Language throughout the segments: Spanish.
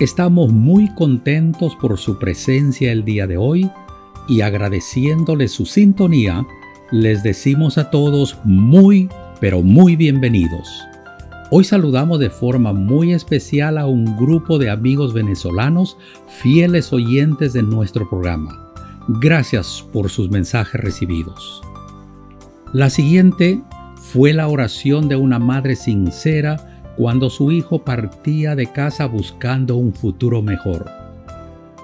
Estamos muy contentos por su presencia el día de hoy y agradeciéndole su sintonía, les decimos a todos muy, pero muy bienvenidos. Hoy saludamos de forma muy especial a un grupo de amigos venezolanos fieles oyentes de nuestro programa. Gracias por sus mensajes recibidos. La siguiente fue la oración de una madre sincera cuando su hijo partía de casa buscando un futuro mejor.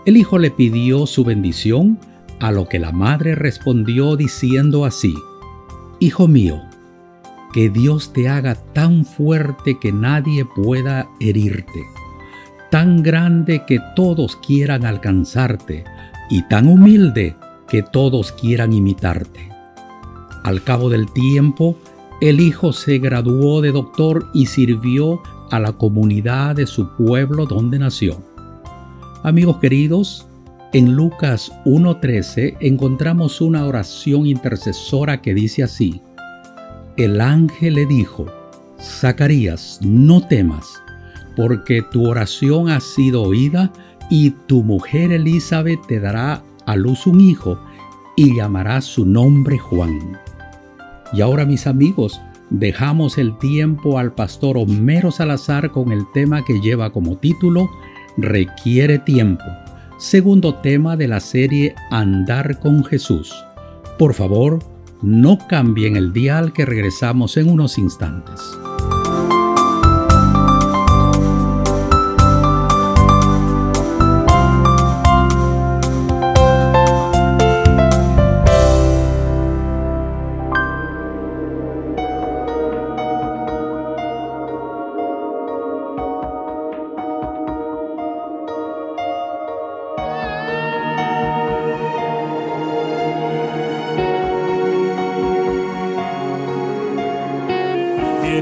El hijo le pidió su bendición, a lo que la madre respondió diciendo así, Hijo mío, que Dios te haga tan fuerte que nadie pueda herirte, tan grande que todos quieran alcanzarte, y tan humilde que todos quieran imitarte. Al cabo del tiempo, el hijo se graduó de doctor y sirvió a la comunidad de su pueblo donde nació. Amigos queridos, en Lucas 1.13 encontramos una oración intercesora que dice así, El ángel le dijo, Zacarías, no temas, porque tu oración ha sido oída y tu mujer Elizabeth te dará a luz un hijo y llamará su nombre Juan. Y ahora mis amigos, dejamos el tiempo al pastor Homero Salazar con el tema que lleva como título Requiere tiempo, segundo tema de la serie Andar con Jesús. Por favor, no cambien el dial que regresamos en unos instantes.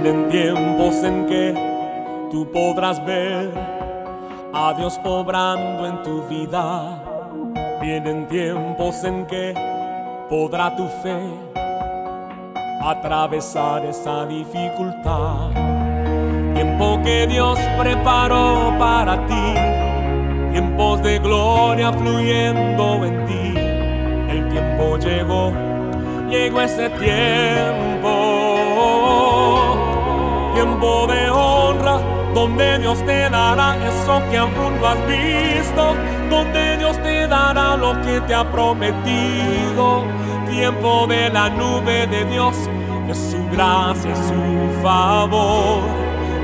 Vienen tiempos en que tú podrás ver a Dios obrando en tu vida. Vienen tiempos en que podrá tu fe atravesar esa dificultad. Tiempo que Dios preparó para ti, tiempos de gloria fluyendo en ti. El tiempo llegó, llegó ese tiempo tiempo de honra, donde Dios te dará eso que aún no has visto, donde Dios te dará lo que te ha prometido. Tiempo de la nube de Dios, de su gracia y su favor.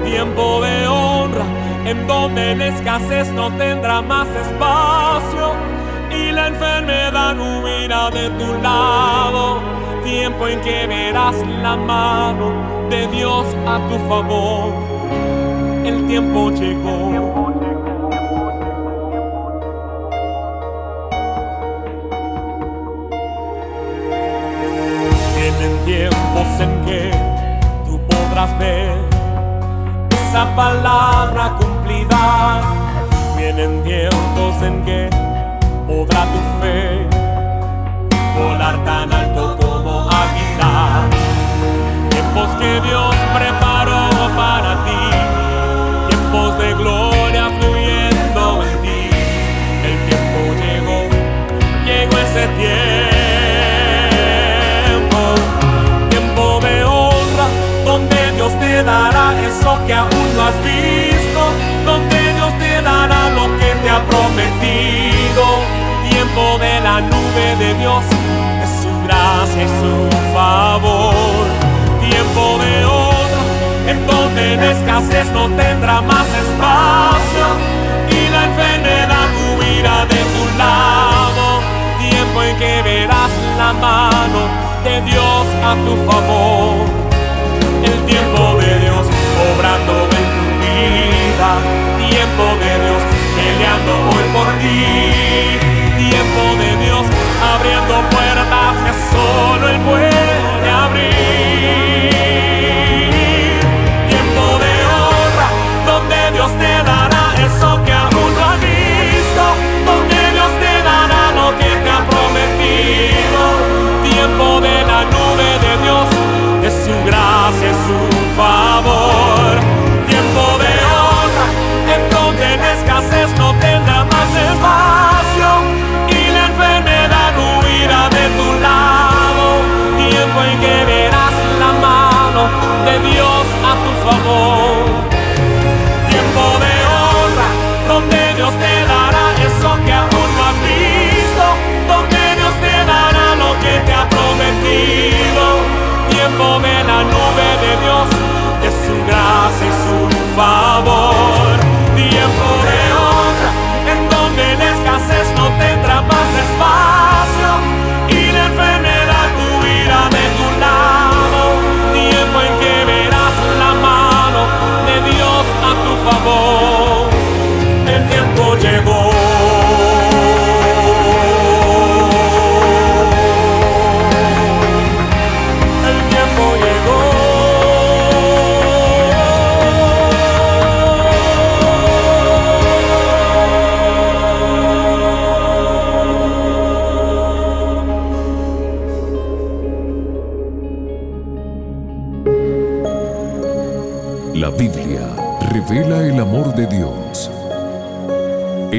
Tiempo de honra, en donde la escasez no tendrá más espacio y la enfermedad huirá de tu lado. Tiempo en que verás la mano de Dios a tu favor. El tiempo llegó. Vienen tiempos en que tú podrás ver esa palabra cumplida. Vienen tiempos en que podrá tu fe volar tan alto tiempos que Dios preparó para ti, tiempos de gloria fluyendo en ti. El tiempo llegó, llegó ese tiempo, tiempo de honra, donde Dios te dará eso que aún no has visto, donde Dios te dará lo que te ha prometido. Tiempo de la nube de Dios, gracia y su favor tiempo de honra, en donde la escasez no tendrá más espacio y la enfermedad huirá de tu lado. Tiempo en que verás la mano de Dios a tu favor. El tiempo de Dios obrando en tu vida. Tiempo de Dios peleando hoy por ti. Tiempo de Dios favor solo el pueblo.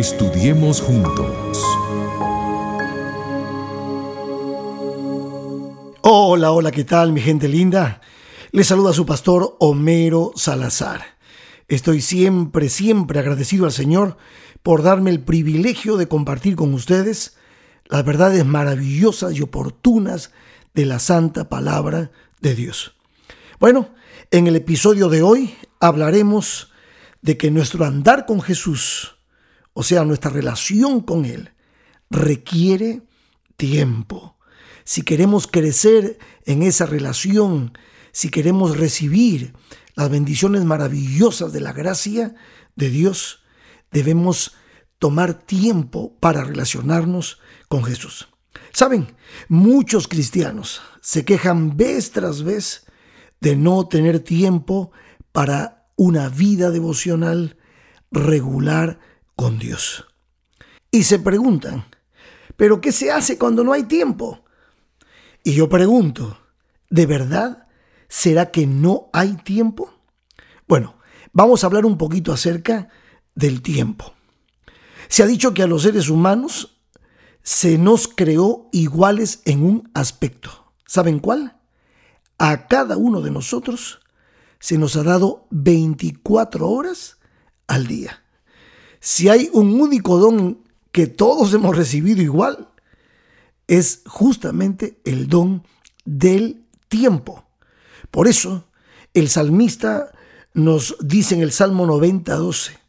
Estudiemos juntos. Hola, hola, ¿qué tal mi gente linda? Les saluda su pastor Homero Salazar. Estoy siempre, siempre agradecido al Señor por darme el privilegio de compartir con ustedes las verdades maravillosas y oportunas de la santa palabra de Dios. Bueno, en el episodio de hoy hablaremos de que nuestro andar con Jesús, o sea, nuestra relación con Él, requiere tiempo. Si queremos crecer en esa relación, si queremos recibir las bendiciones maravillosas de la gracia de Dios, debemos tomar tiempo para relacionarnos con Jesús. Saben, muchos cristianos se quejan vez tras vez de no tener tiempo para una vida devocional regular con Dios. Y se preguntan, ¿pero qué se hace cuando no hay tiempo? Y yo pregunto, ¿de verdad será que no hay tiempo? Bueno, vamos a hablar un poquito acerca del tiempo. Se ha dicho que a los seres humanos se nos creó iguales en un aspecto. ¿Saben cuál? A cada uno de nosotros se nos ha dado 24 horas al día. Si hay un único don que todos hemos recibido igual, es justamente el don del tiempo. Por eso, el salmista nos dice en el Salmo 90, 12,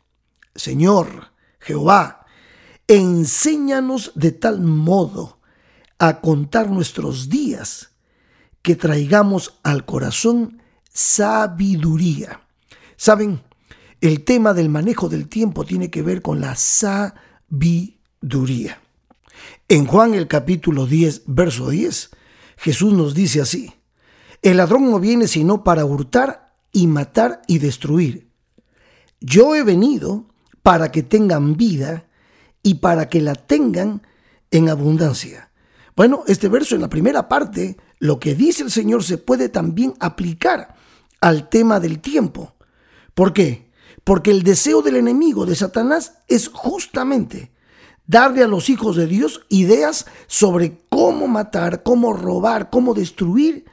Señor, Jehová, enséñanos de tal modo a contar nuestros días que traigamos al corazón sabiduría. Saben, el tema del manejo del tiempo tiene que ver con la sabiduría. En Juan el capítulo 10, verso 10, Jesús nos dice así, el ladrón no viene sino para hurtar y matar y destruir. Yo he venido para que tengan vida y para que la tengan en abundancia. Bueno, este verso en la primera parte, lo que dice el Señor se puede también aplicar al tema del tiempo. ¿Por qué? Porque el deseo del enemigo de Satanás es justamente darle a los hijos de Dios ideas sobre cómo matar, cómo robar, cómo destruir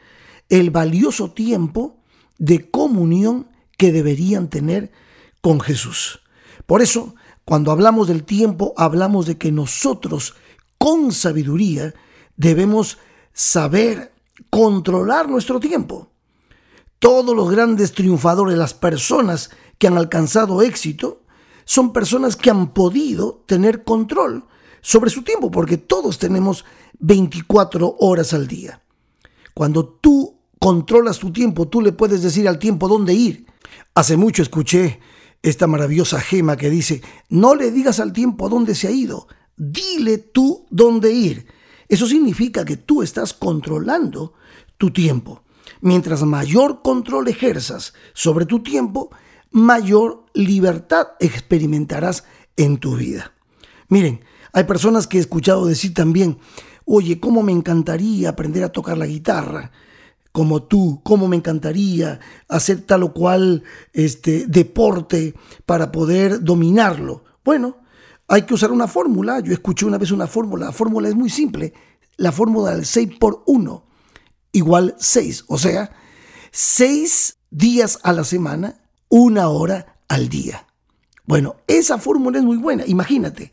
el valioso tiempo de comunión que deberían tener con Jesús. Por eso, cuando hablamos del tiempo, hablamos de que nosotros, con sabiduría, debemos saber controlar nuestro tiempo. Todos los grandes triunfadores, las personas que han alcanzado éxito, son personas que han podido tener control sobre su tiempo, porque todos tenemos 24 horas al día. Cuando tú controlas tu tiempo, tú le puedes decir al tiempo dónde ir. Hace mucho escuché esta maravillosa gema que dice, no le digas al tiempo a dónde se ha ido, dile tú dónde ir. Eso significa que tú estás controlando tu tiempo. Mientras mayor control ejerzas sobre tu tiempo, mayor libertad experimentarás en tu vida. Miren, hay personas que he escuchado decir también, oye, ¿cómo me encantaría aprender a tocar la guitarra? Como tú, cómo me encantaría hacer tal o cual este, deporte para poder dominarlo. Bueno, hay que usar una fórmula. Yo escuché una vez una fórmula. La fórmula es muy simple. La fórmula del 6 por 1 igual 6. O sea, 6 días a la semana, una hora al día. Bueno, esa fórmula es muy buena. Imagínate,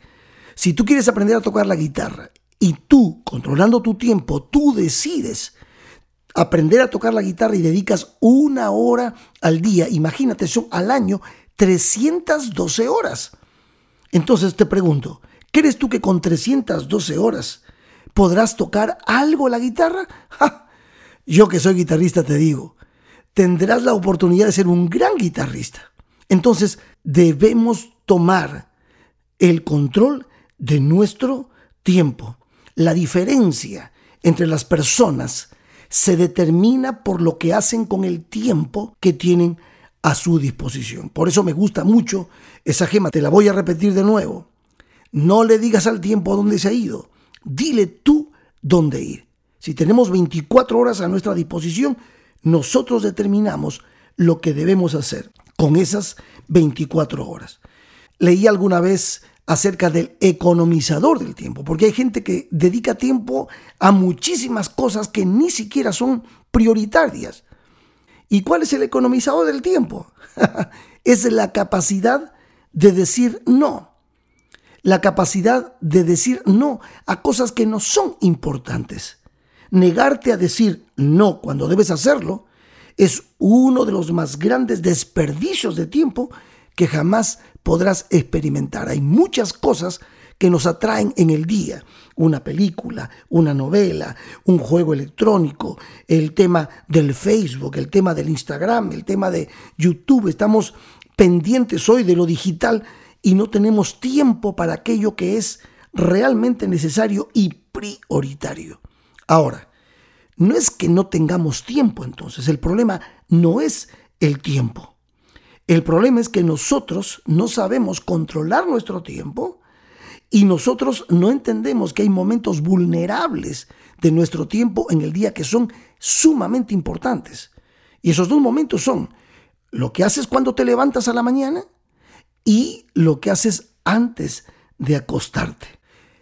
si tú quieres aprender a tocar la guitarra y tú, controlando tu tiempo, tú decides aprender a tocar la guitarra y dedicas una hora al día, imagínate, son al año 312 horas. Entonces te pregunto, ¿crees tú que con 312 horas podrás tocar algo la guitarra? Yo que soy guitarrista te digo, tendrás la oportunidad de ser un gran guitarrista. Entonces debemos tomar el control de nuestro tiempo. La diferencia entre las personas se determina por lo que hacen con el tiempo que tienen a su disposición. Por eso me gusta mucho esa gema. Te la voy a repetir de nuevo. No le digas al tiempo a dónde se ha ido. Dile tú dónde ir. Si tenemos 24 horas a nuestra disposición, nosotros determinamos lo que debemos hacer con esas 24 horas. Leí alguna vez acerca del economizador del tiempo, porque hay gente que dedica tiempo a muchísimas cosas que ni siquiera son prioritarias. ¿Y cuál es el economizador del tiempo? es la capacidad de decir no. La capacidad de decir no a cosas que no son importantes. Negarte a decir no cuando debes hacerlo es uno de los más grandes desperdicios de tiempo que jamás podrás experimentar. Hay muchas cosas que nos atraen en el día. Una película, una novela, un juego electrónico, el tema del Facebook, el tema del Instagram, el tema de YouTube. Estamos pendientes hoy de lo digital y no tenemos tiempo para aquello que es realmente necesario y prioritario. Ahora, no es que no tengamos tiempo entonces, el problema no es el tiempo. El problema es que nosotros no sabemos controlar nuestro tiempo y nosotros no entendemos que hay momentos vulnerables de nuestro tiempo en el día que son sumamente importantes. Y esos dos momentos son lo que haces cuando te levantas a la mañana y lo que haces antes de acostarte.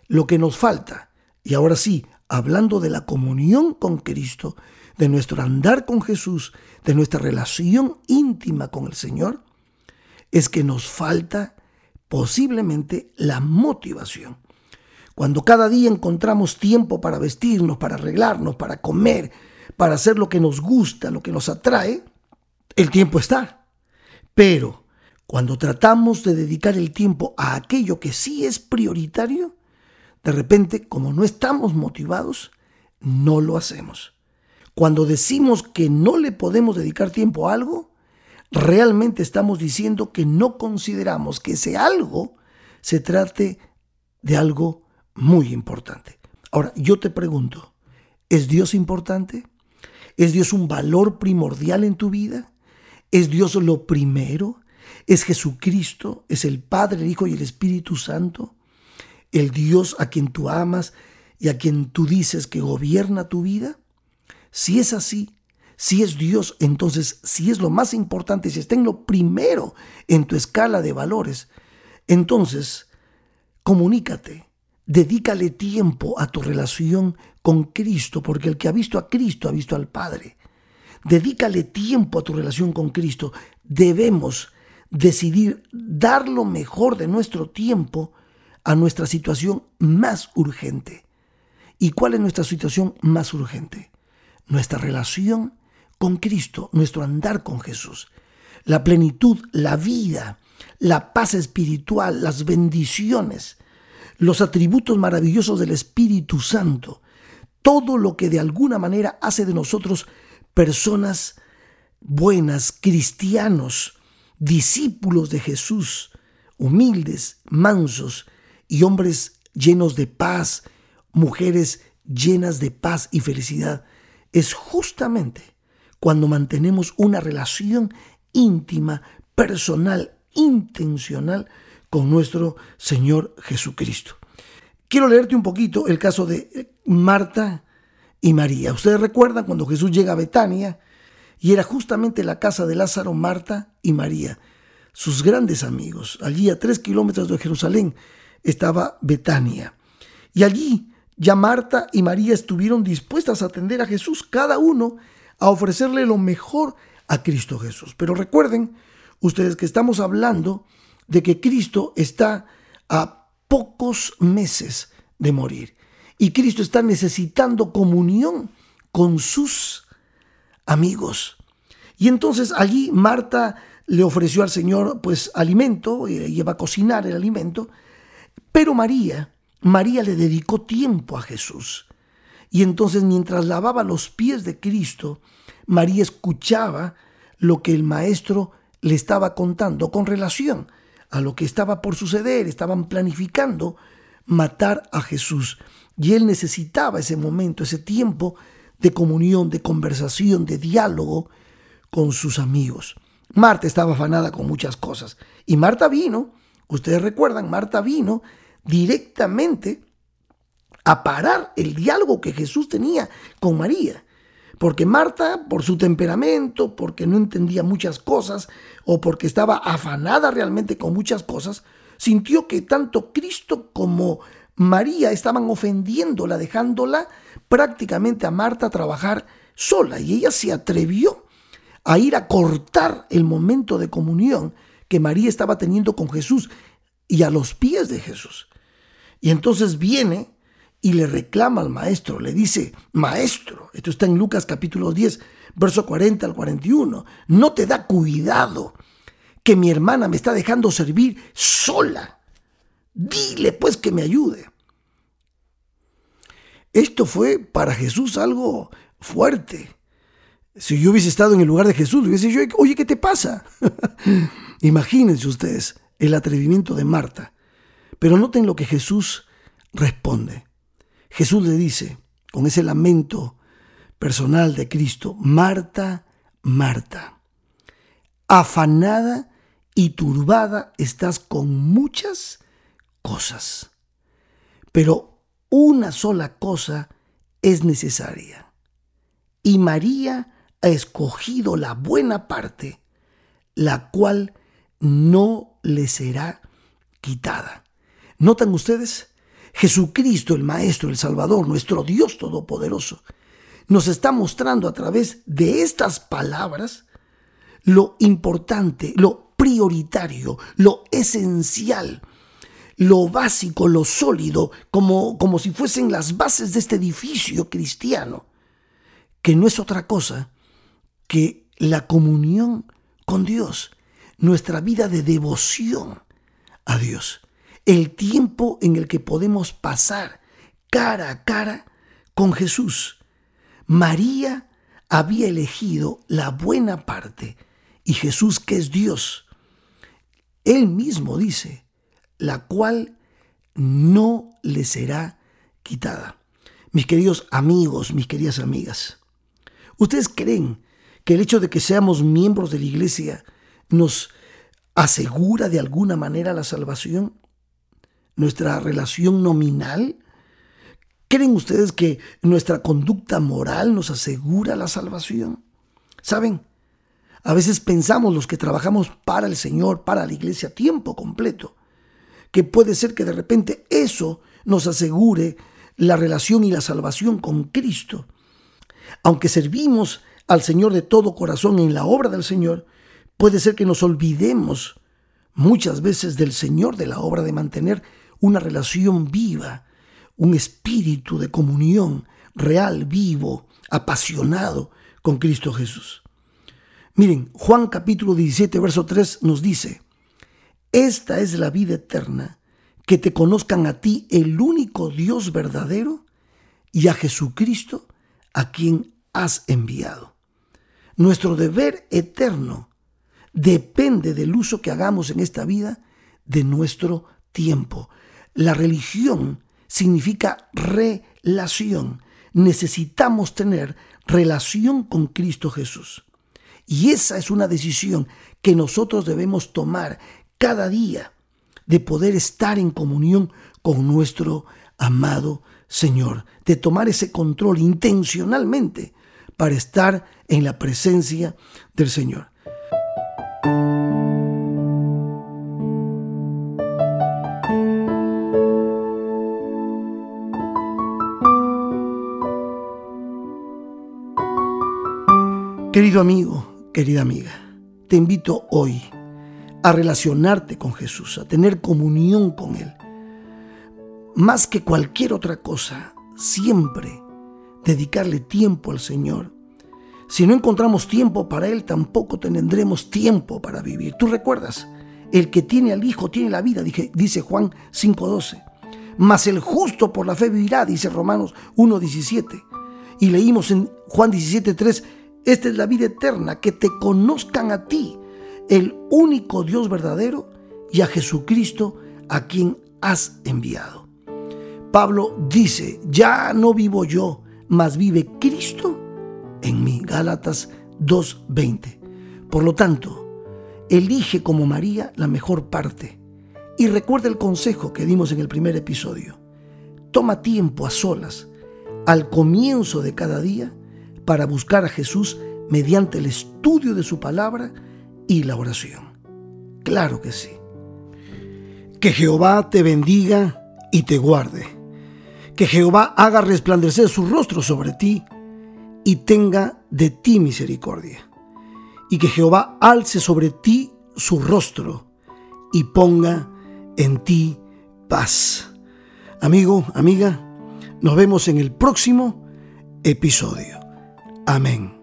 Lo que nos falta, y ahora sí, hablando de la comunión con Cristo, de nuestro andar con Jesús, de nuestra relación íntima con el Señor, es que nos falta posiblemente la motivación. Cuando cada día encontramos tiempo para vestirnos, para arreglarnos, para comer, para hacer lo que nos gusta, lo que nos atrae, el tiempo está. Pero cuando tratamos de dedicar el tiempo a aquello que sí es prioritario, de repente, como no estamos motivados, no lo hacemos. Cuando decimos que no le podemos dedicar tiempo a algo, realmente estamos diciendo que no consideramos que ese algo se trate de algo muy importante. Ahora, yo te pregunto, ¿es Dios importante? ¿Es Dios un valor primordial en tu vida? ¿Es Dios lo primero? ¿Es Jesucristo? ¿Es el Padre, el Hijo y el Espíritu Santo? ¿El Dios a quien tú amas y a quien tú dices que gobierna tu vida? Si es así, si es Dios, entonces si es lo más importante, si está en lo primero en tu escala de valores, entonces comunícate, dedícale tiempo a tu relación con Cristo, porque el que ha visto a Cristo ha visto al Padre. Dedícale tiempo a tu relación con Cristo. Debemos decidir dar lo mejor de nuestro tiempo a nuestra situación más urgente. ¿Y cuál es nuestra situación más urgente? nuestra relación con Cristo, nuestro andar con Jesús, la plenitud, la vida, la paz espiritual, las bendiciones, los atributos maravillosos del Espíritu Santo, todo lo que de alguna manera hace de nosotros personas buenas, cristianos, discípulos de Jesús, humildes, mansos y hombres llenos de paz, mujeres llenas de paz y felicidad es justamente cuando mantenemos una relación íntima, personal, intencional con nuestro Señor Jesucristo. Quiero leerte un poquito el caso de Marta y María. Ustedes recuerdan cuando Jesús llega a Betania y era justamente la casa de Lázaro, Marta y María, sus grandes amigos. Allí a tres kilómetros de Jerusalén estaba Betania. Y allí ya Marta y María estuvieron dispuestas a atender a Jesús, cada uno a ofrecerle lo mejor a Cristo Jesús. Pero recuerden ustedes que estamos hablando de que Cristo está a pocos meses de morir y Cristo está necesitando comunión con sus amigos. Y entonces allí Marta le ofreció al Señor pues alimento, y iba a cocinar el alimento, pero María, María le dedicó tiempo a Jesús. Y entonces mientras lavaba los pies de Cristo, María escuchaba lo que el maestro le estaba contando con relación a lo que estaba por suceder. Estaban planificando matar a Jesús. Y él necesitaba ese momento, ese tiempo de comunión, de conversación, de diálogo con sus amigos. Marta estaba afanada con muchas cosas. Y Marta vino, ustedes recuerdan, Marta vino directamente a parar el diálogo que Jesús tenía con María. Porque Marta, por su temperamento, porque no entendía muchas cosas o porque estaba afanada realmente con muchas cosas, sintió que tanto Cristo como María estaban ofendiéndola, dejándola prácticamente a Marta trabajar sola. Y ella se atrevió a ir a cortar el momento de comunión que María estaba teniendo con Jesús y a los pies de Jesús. Y entonces viene y le reclama al maestro, le dice, maestro, esto está en Lucas capítulo 10, verso 40 al 41, no te da cuidado que mi hermana me está dejando servir sola. Dile pues que me ayude. Esto fue para Jesús algo fuerte. Si yo hubiese estado en el lugar de Jesús, hubiese dicho, oye, ¿qué te pasa? Imagínense ustedes el atrevimiento de Marta. Pero noten lo que Jesús responde. Jesús le dice, con ese lamento personal de Cristo, Marta, Marta, afanada y turbada estás con muchas cosas, pero una sola cosa es necesaria. Y María ha escogido la buena parte, la cual no le será quitada. ¿Notan ustedes? Jesucristo, el Maestro, el Salvador, nuestro Dios Todopoderoso, nos está mostrando a través de estas palabras lo importante, lo prioritario, lo esencial, lo básico, lo sólido, como, como si fuesen las bases de este edificio cristiano, que no es otra cosa que la comunión con Dios, nuestra vida de devoción a Dios el tiempo en el que podemos pasar cara a cara con Jesús. María había elegido la buena parte y Jesús, que es Dios, él mismo dice, la cual no le será quitada. Mis queridos amigos, mis queridas amigas, ¿ustedes creen que el hecho de que seamos miembros de la iglesia nos asegura de alguna manera la salvación? nuestra relación nominal? ¿Creen ustedes que nuestra conducta moral nos asegura la salvación? ¿Saben? A veces pensamos los que trabajamos para el Señor, para la iglesia tiempo completo, que puede ser que de repente eso nos asegure la relación y la salvación con Cristo. Aunque servimos al Señor de todo corazón en la obra del Señor, puede ser que nos olvidemos muchas veces del Señor de la obra de mantener una relación viva, un espíritu de comunión real, vivo, apasionado con Cristo Jesús. Miren, Juan capítulo 17, verso 3 nos dice, esta es la vida eterna, que te conozcan a ti el único Dios verdadero y a Jesucristo a quien has enviado. Nuestro deber eterno depende del uso que hagamos en esta vida de nuestro tiempo, la religión significa relación. Necesitamos tener relación con Cristo Jesús. Y esa es una decisión que nosotros debemos tomar cada día de poder estar en comunión con nuestro amado Señor, de tomar ese control intencionalmente para estar en la presencia del Señor. Querido amigo, querida amiga, te invito hoy a relacionarte con Jesús, a tener comunión con Él. Más que cualquier otra cosa, siempre dedicarle tiempo al Señor, Si no encontramos tiempo para Él, tampoco tendremos tiempo para vivir. ¿Tú recuerdas? El que tiene al Hijo tiene la vida, dice Juan 5.12. Mas el justo por la fe vivirá, dice Romanos 1.17. Y leímos en Juan 17.3, esta es la vida eterna, que te conozcan a ti, el único Dios verdadero, y a Jesucristo, a quien has enviado. Pablo dice, ya no vivo yo, mas vive Cristo en mí. Gálatas 2.20. Por lo tanto, elige como María la mejor parte. Y recuerda el consejo que dimos en el primer episodio. Toma tiempo a solas, al comienzo de cada día, para buscar a Jesús mediante el estudio de su palabra y la oración. Claro que sí. Que Jehová te bendiga y te guarde. Que Jehová haga resplandecer su rostro sobre ti y tenga de ti misericordia. Y que Jehová alce sobre ti su rostro y ponga en ti paz. Amigo, amiga, nos vemos en el próximo episodio. Amén.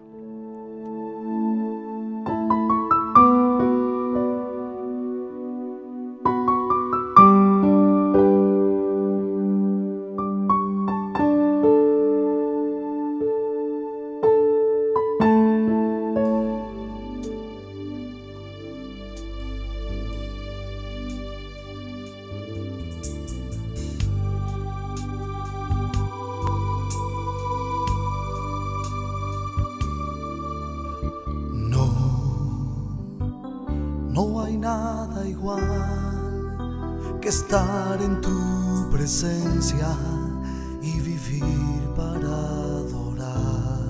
Y vivir para adorar.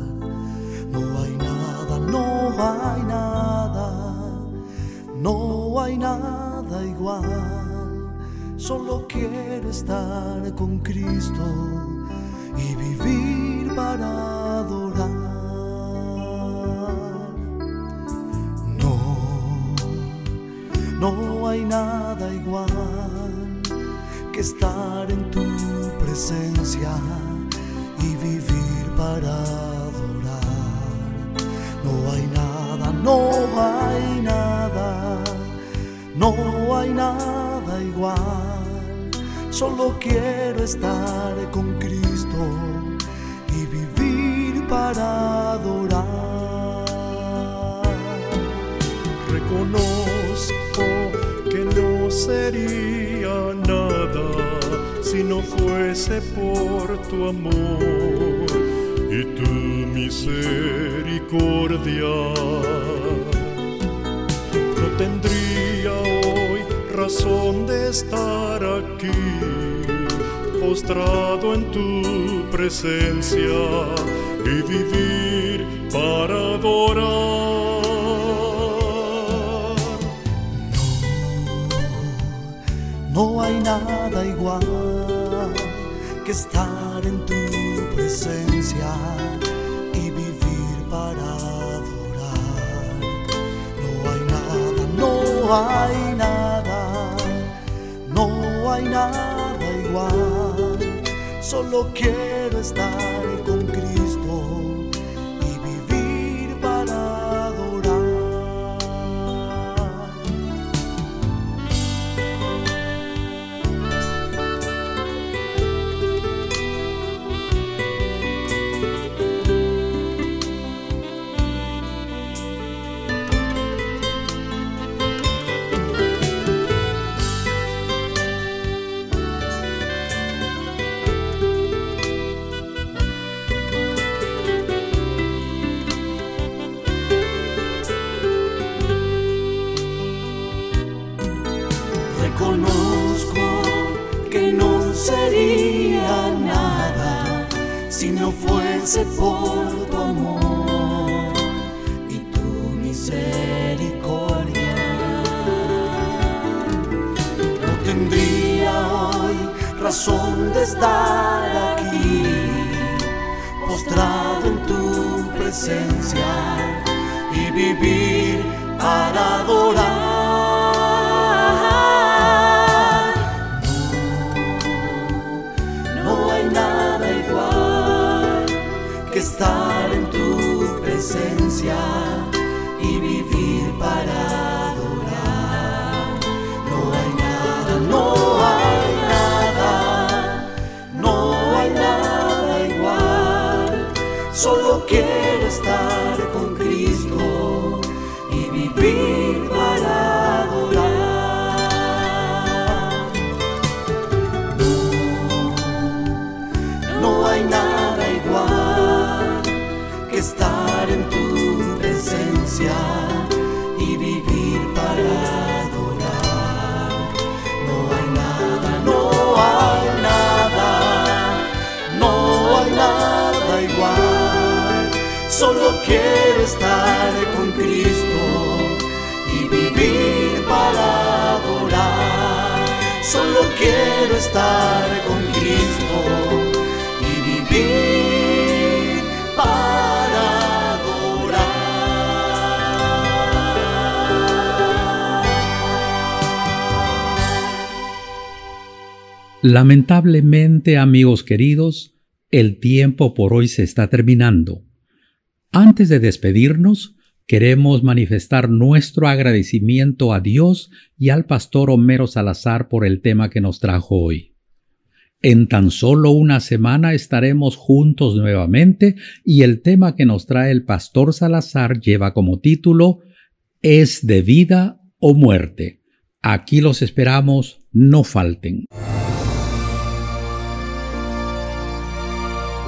No hay nada, no hay nada, no hay nada igual. Solo quiero estar con Cristo y vivir para adorar. No hay nada igual que estar en tu presencia y vivir para adorar. No hay nada, no hay nada, no hay nada igual. Solo quiero estar con Cristo y vivir para adorar. Reconozco que no sería nada no fuese por tu amor y tu misericordia. No tendría hoy razón de estar aquí, postrado en tu presencia y vivir para adorar. No hay nada igual que estar en tu presencia y vivir para adorar. No hay nada, no hay nada, no hay nada igual. Solo quiero estar con Cristo fuese por tu amor y tu misericordia. No tendría hoy razón de estar aquí, postrado en tu presencia y vivir para adorar. estar en tu presencia y vivir para adorar. No hay nada, no hay nada, no hay nada igual. Solo quiero estar contigo que estar en tu presencia y vivir para adorar. No hay nada, no hay nada, no hay nada igual. Solo quiero estar con Cristo y vivir para adorar. Solo quiero estar con Cristo Lamentablemente, amigos queridos, el tiempo por hoy se está terminando. Antes de despedirnos, queremos manifestar nuestro agradecimiento a Dios y al pastor Homero Salazar por el tema que nos trajo hoy. En tan solo una semana estaremos juntos nuevamente y el tema que nos trae el pastor Salazar lleva como título ¿Es de vida o muerte? Aquí los esperamos, no falten.